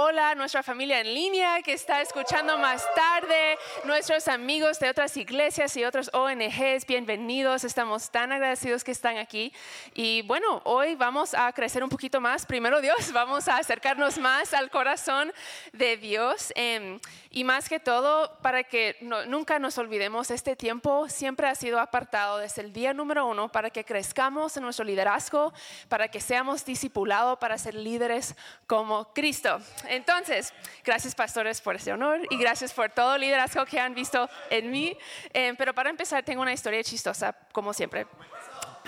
hola a nuestra familia en línea que está escuchando más tarde, nuestros amigos de otras iglesias y otros ONGs, bienvenidos. Estamos tan agradecidos que están aquí. Y bueno, hoy vamos a crecer un poquito más. Primero Dios, vamos a acercarnos más al corazón de Dios. Em, y más que todo, para que nunca nos olvidemos, este tiempo siempre ha sido apartado desde el día número uno para que crezcamos en nuestro liderazgo, para que seamos discipulados, para ser líderes como Cristo. Entonces, gracias pastores por ese honor y gracias por todo el liderazgo que han visto en mí. Eh, pero para empezar, tengo una historia chistosa, como siempre.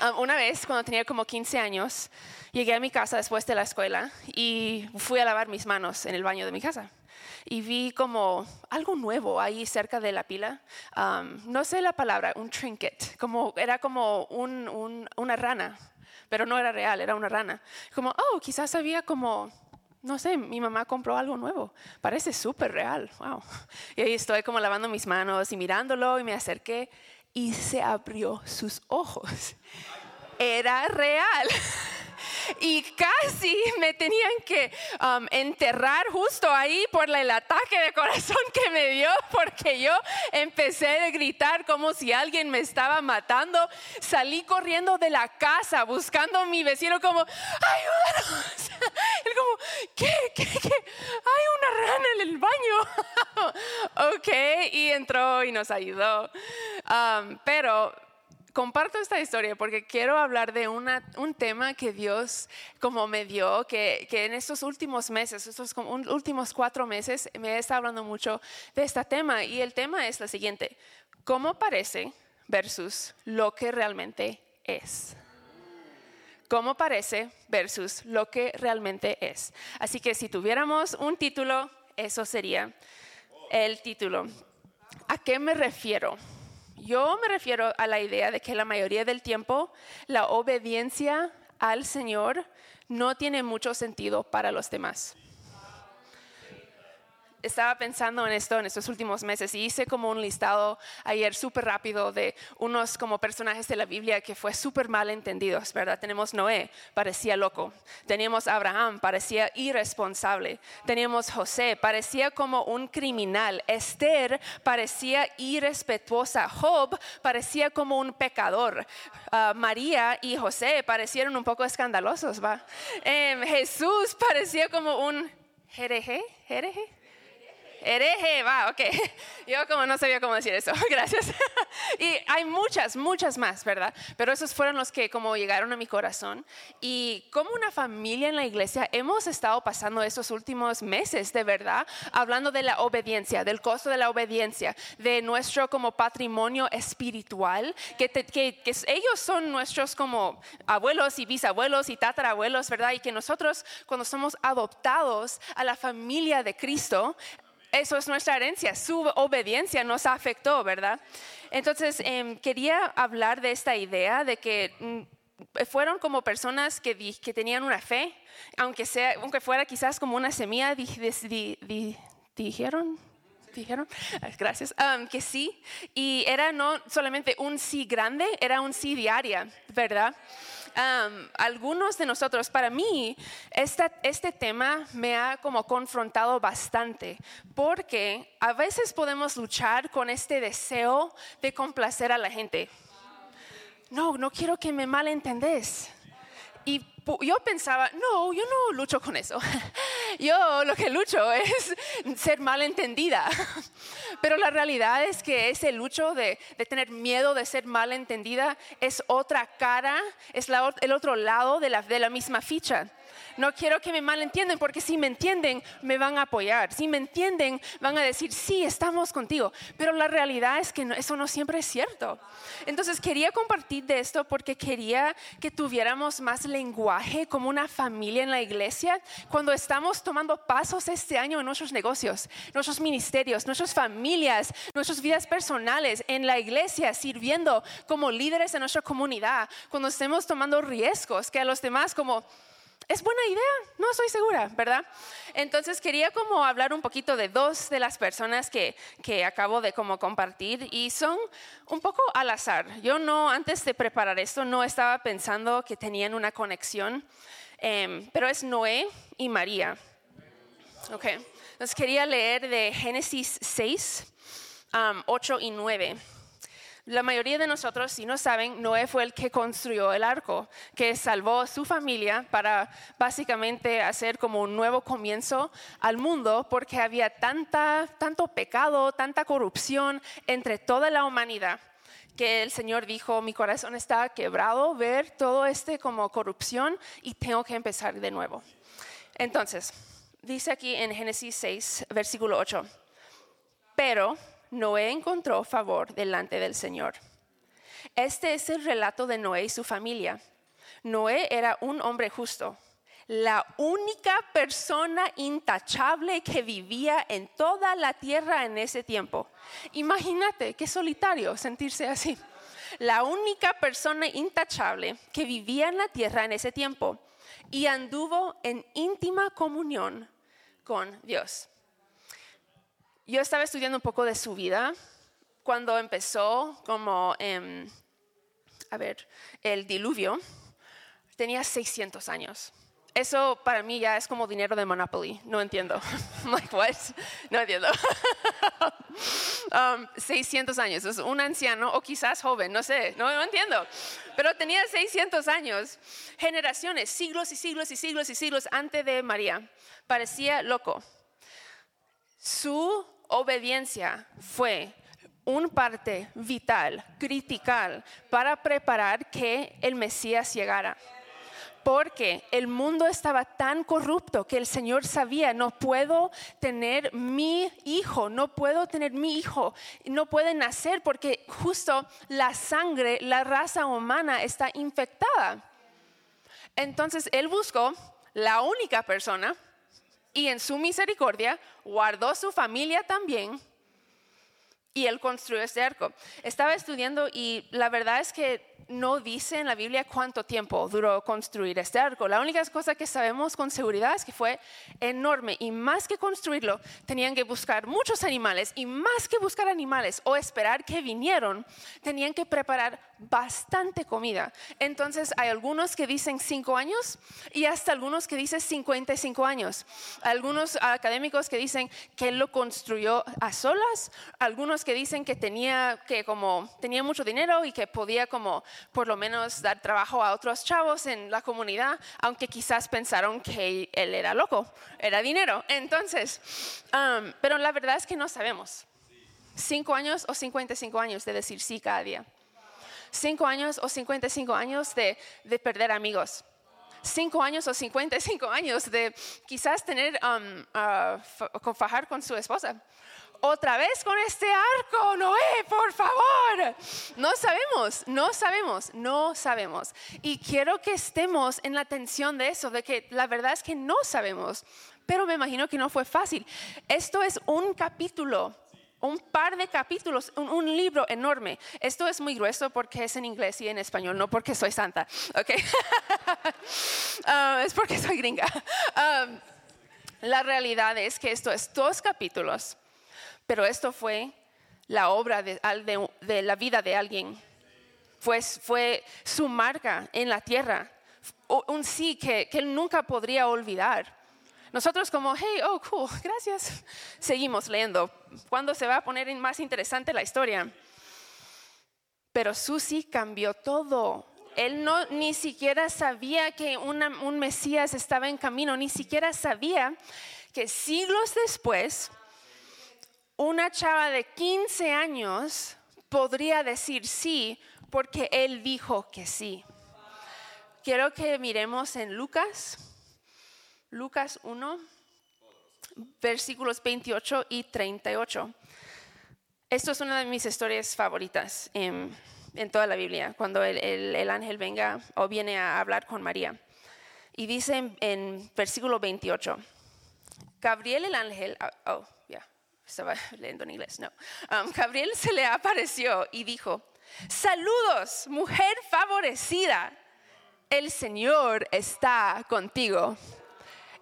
Ah, una vez, cuando tenía como 15 años, llegué a mi casa después de la escuela y fui a lavar mis manos en el baño de mi casa y vi como algo nuevo ahí cerca de la pila. no sé la palabra, un trinket, como, era como una rana, pero no era real, era una rana. Como, oh, quizás había como no sé, mi mamá compró algo nuevo. Parece súper real. Wow. Y ahí estoy como lavando mis manos y mirándolo y me acerqué y se abrió sus ojos. Era real. Y casi me tenían que um, enterrar justo ahí por el ataque de corazón que me dio, porque yo empecé a gritar como si alguien me estaba matando. Salí corriendo de la casa buscando a mi vecino como, ayúdanos. Él como, ¿qué? ¿Qué? ¿Qué? Hay una rana en el baño. ok, y entró y nos ayudó. Um, pero comparto esta historia porque quiero hablar de un tema que Dios como me dio, que, en estos últimos meses, estos últimos cuatro meses, me está hablando mucho de este tema. Y el tema es lo siguiente, ¿cómo parece versus lo que realmente es? ¿Cómo parece versus lo que realmente es? Así que si tuviéramos un título, eso sería el título. ¿A qué me refiero? Yo me refiero a la idea de que la mayoría del tiempo la obediencia al Señor no tiene mucho sentido para los demás estaba pensando en esto en estos últimos meses y hice como un listado ayer súper rápido de unos como personajes de la Biblia que fue súper mal entendidos, ¿verdad? Tenemos Noé, parecía loco. Teníamos Abraham, parecía irresponsable. Teníamos José, parecía como un criminal. Esther parecía irrespetuosa. Job parecía como un pecador. Ah, María y José parecieron un poco escandalosos, ¿va? Em, Jesús parecía como un hereje, hereje hereje, va, ok. Yo como no sabía cómo decir eso, gracias. Y hay muchas, muchas más, ¿verdad? Pero esos fueron los que como llegaron a mi corazón. Y como una familia en la iglesia hemos estado pasando esos últimos meses, de verdad, hablando de la obediencia, del costo de la obediencia, de nuestro como patrimonio espiritual, que, que, que ellos son nuestros como abuelos y bisabuelos y tatarabuelos, ¿verdad? Y que nosotros cuando somos adoptados a la familia de Cristo, eso es nuestra herencia, su obediencia nos afectó, ¿verdad? Entonces, em, quería hablar de esta idea de que mm, fueron como personas que, que, tenían una fe, aunque, sea, aunque fuera quizás como una semilla, dijeron, dijeron, gracias, que sí, y era no solamente un sí grande, era un sí diaria, ¿verdad? algunos de nosotros, para mí, este tema me ha como confrontado bastante, porque a veces podemos luchar con este deseo de complacer a la gente. No, no quiero que me malentendés. Y yo pensaba, no, yo no lucho con eso. Yo lo que lucho es ser malentendida. Pero la realidad es que ese lucho de, tener miedo de ser malentendida es otra cara, es el otro lado de la misma ficha. No quiero que me malentiendan porque si me entienden me van a apoyar. Si me entienden van a decir, sí, estamos contigo. Pero la realidad es que eso no siempre es cierto. Entonces quería compartir de esto porque quería que tuviéramos más lenguaje como una familia en la iglesia cuando estamos tomando pasos este año en nuestros negocios, nuestros ministerios, nuestras familias, nuestras vidas personales, en la iglesia, sirviendo como líderes de nuestra comunidad, cuando estemos tomando riesgos que a los demás como es buena idea, no estoy segura, ¿verdad? Entonces quería como hablar un poquito de dos de las personas que, que acabo de como compartir y son un poco al azar. Yo no, antes de preparar esto, no estaba pensando que tenían una conexión, em, pero es Noé y María. Ok, entonces quería leer de Génesis 6, 8 um, y 9. La mayoría de nosotros, si no saben, Noé fue el que construyó el arco, que salvó a su familia para básicamente hacer como un nuevo comienzo al mundo, porque había tanta, tanto pecado, tanta corrupción entre toda la humanidad que el Señor dijo, mi corazón está quebrado ver todo este como corrupción y tengo que empezar de nuevo. Entonces, dice aquí en Génesis 6, versículo 8, pero Noé encontró favor delante del Señor. Este es el relato de Noé y su familia. Noé era un hombre justo, la única persona intachable que vivía en toda la tierra en ese tiempo. Imagínate qué solitario sentirse así. La única persona intachable que vivía en la tierra en ese tiempo y anduvo en íntima comunión con Dios. Yo estaba estudiando un poco de su vida cuando empezó como, a ver, el diluvio. Tenía 600 años. Eso para mí ya es como dinero de Monopoly. No entiendo. like, what? No entiendo. 600 um, años. Es un anciano o quizás joven, no sé. No, no entiendo. Pero tenía 600 años. Generaciones, siglos y siglos y siglos y siglos antes de María. Parecía loco. Su obediencia fue un parte vital, critical, para preparar que el Mesías llegara. Porque el mundo estaba tan corrupto que el Señor sabía, no puedo tener mi hijo, no puedo tener mi hijo, no puede nacer porque justo la sangre, la raza humana está infectada. Entonces Él buscó la única persona y en su misericordia guardó su familia también y él construyó este arco. Estaba estudiando y la verdad es que no dice en la Biblia cuánto tiempo duró construir este arco. La única cosa que sabemos con seguridad es que fue enorme y más que construirlo, tenían que buscar muchos animales y más que buscar animales o esperar que vinieron, tenían que preparar bastante comida. Entonces hay algunos que dicen cinco años y hasta algunos que dicen 55 años. Algunos académicos que dicen que él lo construyó a solas, algunos que dicen que tenía que como tenía mucho dinero y que podía como por lo menos dar trabajo a otros chavos en la comunidad, aunque quizás pensaron que él era loco, era dinero. Entonces, um, pero la verdad es que no sabemos. Cinco años o 55 años de decir sí cada día. Cinco años o 55 años de, de perder amigos cinco años o 55 años de quizás tener, um, uh, fajar con su esposa otra vez con este arco, Noé, por favor. No sabemos, no sabemos, no sabemos. Y quiero que estemos en la atención de eso, de que la verdad es que no sabemos, pero me imagino que no fue fácil. Esto es un capítulo. Un par de capítulos, un, libro enorme. Esto es muy grueso porque es en inglés y en español, no porque soy santa, ¿ok? Ah, es porque soy gringa. Ah, la realidad es que esto es dos capítulos pero esto fue la obra de, la vida de alguien. Fue su marca en la tierra, un sí que, que él nunca podría olvidar. Nosotros como, hey, oh, cool, gracias. Seguimos leyendo. ¿Cuándo se va a poner más interesante la historia? Pero Susi cambió todo. Él no ni siquiera sabía que un Mesías estaba en camino, ni siquiera sabía que siglos después una chava de 15 años podría decir sí porque él dijo que sí. Quiero que miremos en Lucas, Lucas 1, versículos 28 y 38. Esto es una de mis historias favoritas en, toda la Biblia, cuando el, ángel venga o viene a hablar con María. Y dice en, versículo 28, Gabriel el ángel, oh, estaba leyendo en inglés, no. Um, Gabriel se le apareció y dijo, saludos, mujer favorecida, el Señor está contigo.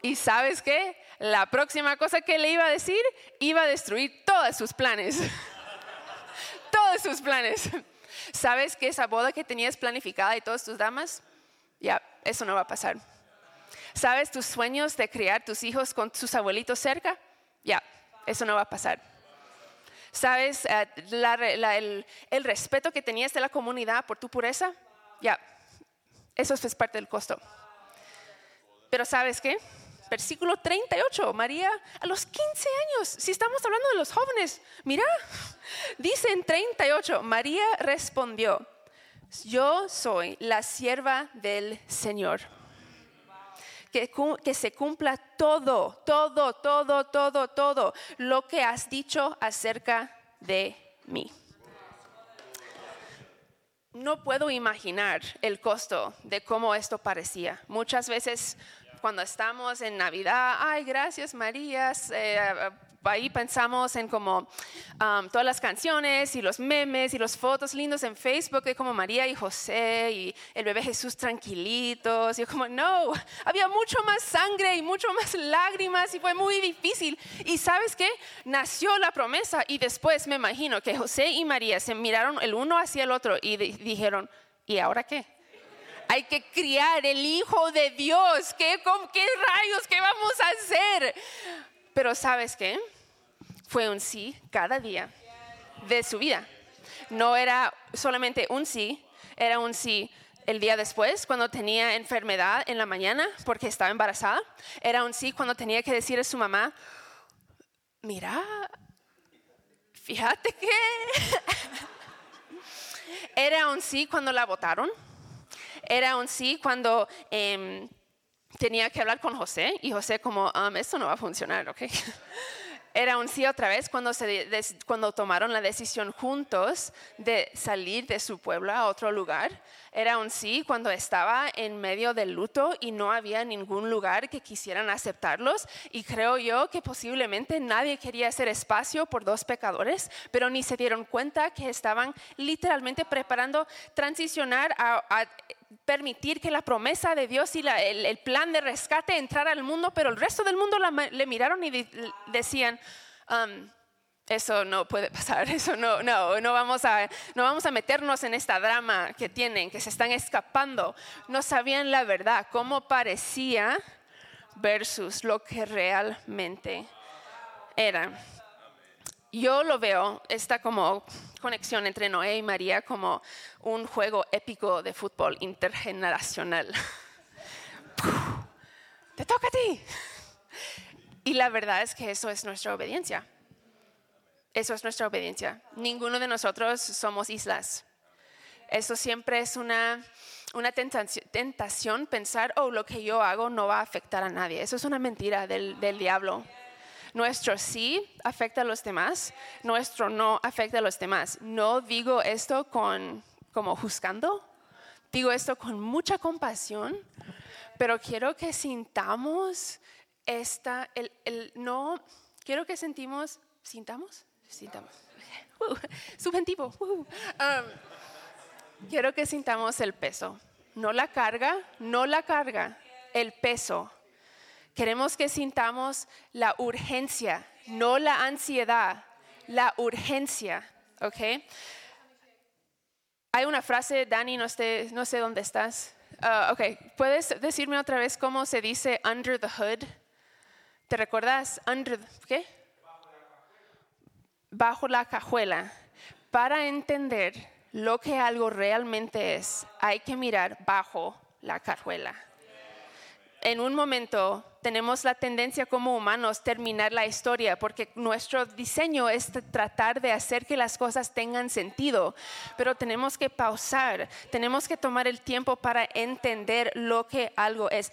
Y sabes qué? La próxima cosa que le iba a decir iba a destruir todos sus planes. todos sus planes. ¿Sabes que esa boda que tenías planificada y todas tus damas? Ya, eso no va a pasar. ¿Sabes tus sueños de criar tus hijos con sus abuelitos cerca? Ya, eso no va a pasar. ¿Sabes eh, el, respeto que tenías de la comunidad por tu pureza? Ya, eso es parte del costo. Pero ¿sabes qué? Versículo 38, María a los 15 años, si estamos hablando de los jóvenes, mira, dice en 38, María respondió, yo soy la sierva del Señor. Que, se cumpla todo, todo, todo, todo, todo lo que has dicho acerca de mí. No puedo imaginar el costo de cómo esto parecía. Muchas veces cuando estamos en Navidad, ay, gracias María, eh, ahí pensamos en como um, todas las canciones y los memes y las fotos lindos en Facebook de como María y José y el bebé Jesús tranquilitos. Y yo como, no, había mucho más sangre y mucho más lágrimas y fue muy difícil. Y sabes qué? Nació la promesa y después me imagino que José y María se miraron el uno hacia el otro y dijeron, ¿y ahora qué? Hay que criar el Hijo de Dios. ¿Qué, ¿Qué rayos? ¿Qué vamos a hacer? Pero sabes qué? Fue un sí cada día de su vida. No era solamente un sí, era un sí el día después, cuando tenía enfermedad en la mañana porque estaba embarazada. Era un sí cuando tenía que decir a su mamá, mira, fíjate que... Era un sí cuando la votaron era un sí cuando em, tenía que hablar con José y José como, um, esto no va a funcionar, ¿ok? Era un sí otra vez cuando, cuando tomaron la decisión juntos de salir de su pueblo a otro lugar. Era un sí cuando estaba en medio del luto y no había ningún lugar que quisieran aceptarlos. Y creo yo que posiblemente nadie quería hacer espacio por dos pecadores, pero ni se dieron cuenta que estaban literalmente preparando transicionar a permitir que la promesa de Dios y el, plan de rescate entrara al mundo, pero el resto del mundo le miraron y decían, um, eso no puede pasar, eso no, no, no vamos, a, no vamos a meternos en esta drama que tienen, que se están escapando. No sabían la verdad, cómo parecía versus lo que realmente era yo lo veo, esta como conexión entre Noé y María como un juego épico de fútbol intergeneracional. Te toca a ti. Y la verdad es que eso es nuestra obediencia. Eso es nuestra obediencia. Ninguno de nosotros somos islas. Eso siempre es una, una tentación, pensar, oh, lo que yo hago no va a afectar a nadie. Eso es una mentira del, del diablo. Nuestro sí afecta a los demás, nuestro no afecta a los demás. No digo esto con como juzgando, digo esto con mucha compasión, pero quiero que sintamos esta, el, el no, quiero que sentimos, sintamos, sintamos, uh, uh, um, quiero que sintamos el peso, no la carga, no la carga, el peso Queremos que sintamos la urgencia, no la ansiedad, la urgencia, ¿ok? Hay una frase, Dani, no sé, no sé dónde estás. Uh, ok, ¿puedes decirme otra vez cómo se dice under the hood? ¿Te recuerdas? Under, ¿qué? Bajo la cajuela. Para entender lo que algo realmente es, hay que mirar bajo la cajuela. En un momento tenemos la tendencia como humanos terminar la historia porque nuestro diseño es tratar de hacer que las cosas tengan sentido, pero tenemos que pausar, tenemos que tomar el tiempo para entender lo que algo es.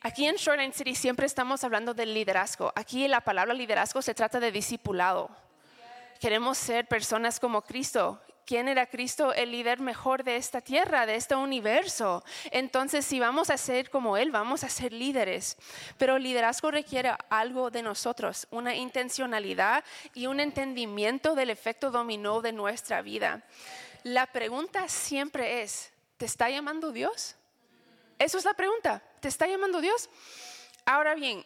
Aquí en Shoreline City siempre estamos hablando del liderazgo. Aquí la palabra liderazgo se trata de discipulado. Queremos ser personas como Cristo ¿Quién era Cristo? El líder mejor de esta tierra, de este universo. Entonces, si vamos a ser como Él, vamos a ser líderes. Pero liderazgo requiere algo de nosotros, una intencionalidad y un entendimiento del efecto dominó de nuestra vida. La pregunta siempre es, ¿te está llamando Dios? Eso es la pregunta, ¿te está llamando Dios? Ahora bien,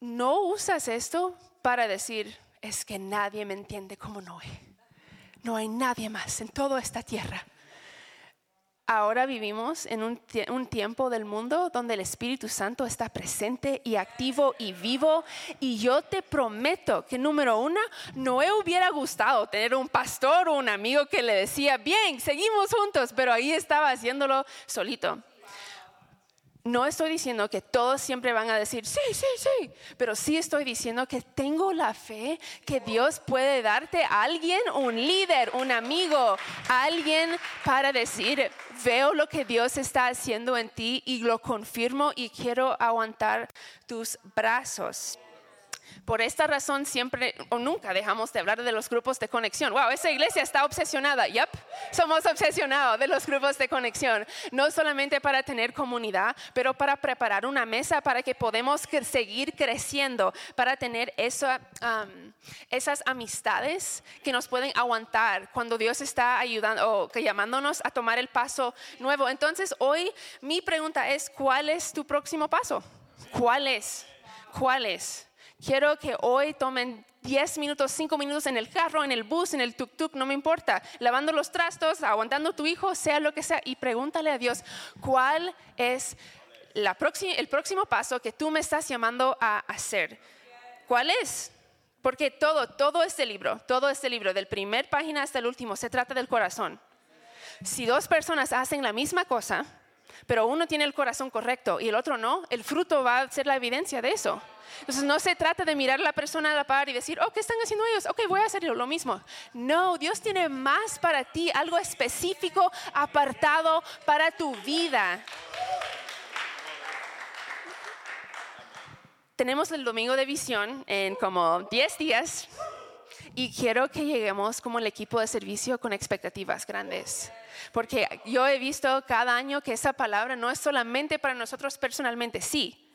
no usas esto para decir, es que nadie me entiende como Noé no hay nadie más en toda esta tierra. Ahora vivimos en un, tiempo del mundo donde el Espíritu Santo está presente y activo y vivo. Y yo te prometo que número uno, no me hubiera gustado tener un pastor o un amigo que le decía, bien, seguimos juntos, pero ahí estaba haciéndolo solito no estoy diciendo que todos siempre van a decir, sí, sí, sí, pero sí estoy diciendo que tengo la fe que Dios puede darte a alguien, un líder, un amigo, alguien para decir, veo lo que Dios está haciendo en ti y lo confirmo y quiero aguantar tus brazos. Por esta razón siempre o nunca dejamos de hablar de los grupos de conexión. Wow, esa iglesia está obsesionada. Yep, somos obsesionados de los grupos de conexión. No solamente para tener comunidad, pero para preparar una mesa para que podamos seguir creciendo, para tener esas amistades que nos pueden aguantar cuando Dios está ayudando o llamándonos a tomar el paso nuevo. Entonces, hoy mi pregunta es, ¿cuál es tu próximo paso? ¿Cuál es? ¿Cuál es? Quiero que hoy tomen 10 minutos, 5 minutos en el carro, en el bus, en el tuk-tuk, no me importa, lavando los trastos, aguantando tu hijo, sea lo que sea, y pregúntale a Dios, ¿cuál es el próximo paso que tú me estás llamando a hacer? ¿Cuál es? Porque todo, todo este libro, todo este libro, del primer página hasta el último, se trata del corazón. Si dos personas hacen la misma cosa, pero uno tiene el corazón correcto y el otro no, el fruto va a ser la evidencia de eso. Entonces no se trata de mirar a la persona a la par y decir, oh, ¿qué están haciendo ellos? Ok, voy a hacer lo mismo. No, Dios tiene más para ti, algo específico, apartado para tu vida. Tenemos el domingo de visión en como 10 días y quiero que lleguemos como el equipo de servicio con expectativas grandes. Porque yo he visto cada año que esa palabra no es solamente para nosotros personalmente, sí,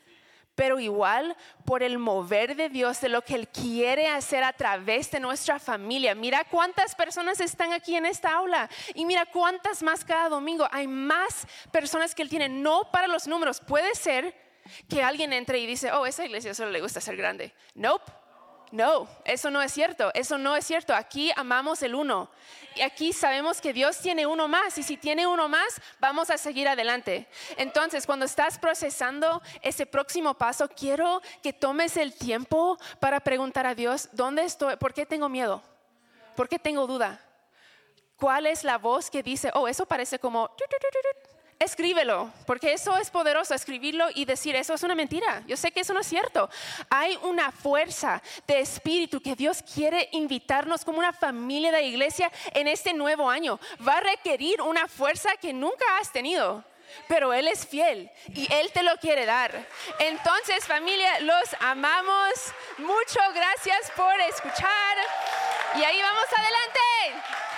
pero igual por el mover de Dios, de lo que Él quiere hacer a través de nuestra familia. Mira cuántas personas están aquí en esta aula y mira cuántas más cada domingo. Hay más personas que Él tiene, no para los números. Puede ser que alguien entre y dice, oh, esa iglesia solo le gusta ser grande. Nope. No, eso no es cierto, eso no es cierto. Aquí amamos el uno. Y aquí sabemos que Dios tiene uno más y si tiene uno más, vamos a seguir adelante. Entonces, cuando estás procesando ese próximo paso, quiero que tomes el tiempo para preguntar a Dios, ¿dónde estoy? ¿Por qué tengo miedo? ¿Por qué tengo duda? ¿Cuál es la voz que dice, oh, eso parece como escríbelo, porque eso es poderoso, escribirlo y decir, eso es una mentira. Yo sé que eso no es cierto. Hay una fuerza de espíritu que Dios quiere invitarnos como una familia de iglesia en este nuevo año. Va a requerir una fuerza que nunca has tenido. Pero Él es fiel y Él te lo quiere dar. Entonces familia, los amamos. Muchas gracias por escuchar. Y ahí vamos adelante.